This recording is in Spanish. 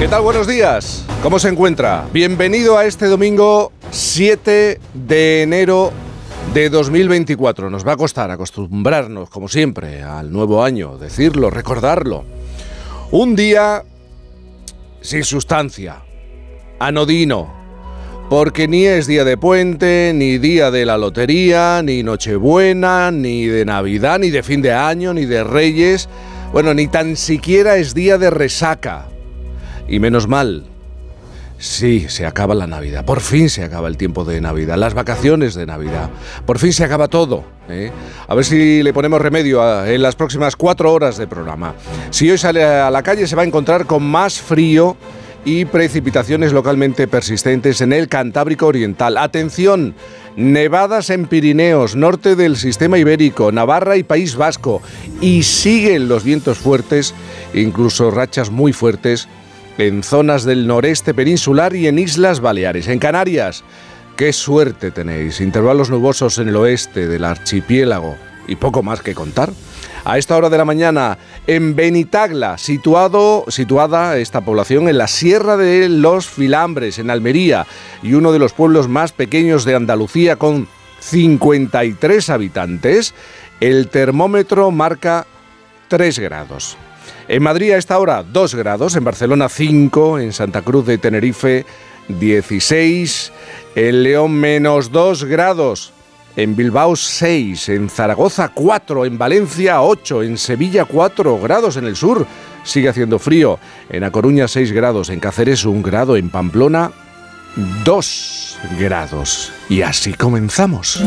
¿Qué tal? Buenos días. ¿Cómo se encuentra? Bienvenido a este domingo 7 de enero de 2024. Nos va a costar acostumbrarnos, como siempre, al nuevo año, decirlo, recordarlo. Un día sin sustancia, anodino, porque ni es día de puente, ni día de la lotería, ni Nochebuena, ni de Navidad, ni de fin de año, ni de Reyes, bueno, ni tan siquiera es día de resaca. Y menos mal. Sí, se acaba la Navidad. Por fin se acaba el tiempo de Navidad, las vacaciones de Navidad. Por fin se acaba todo. ¿eh? A ver si le ponemos remedio en las próximas cuatro horas de programa. Si hoy sale a la calle se va a encontrar con más frío y precipitaciones localmente persistentes en el Cantábrico Oriental. Atención, nevadas en Pirineos, norte del sistema ibérico, Navarra y País Vasco. Y siguen los vientos fuertes, incluso rachas muy fuertes en zonas del noreste peninsular y en Islas Baleares. En Canarias, qué suerte tenéis. Intervalos nubosos en el oeste del archipiélago y poco más que contar. A esta hora de la mañana, en Benitagla, situado, situada esta población en la Sierra de los Filambres, en Almería, y uno de los pueblos más pequeños de Andalucía con 53 habitantes, el termómetro marca 3 grados. En Madrid a esta hora 2 grados, en Barcelona 5, en Santa Cruz de Tenerife 16, en León menos 2 grados, en Bilbao 6, en Zaragoza 4, en Valencia 8, en Sevilla 4 grados en el sur, sigue haciendo frío, en A Coruña 6 grados, en Cáceres 1 grado, en Pamplona 2 grados. Y así comenzamos.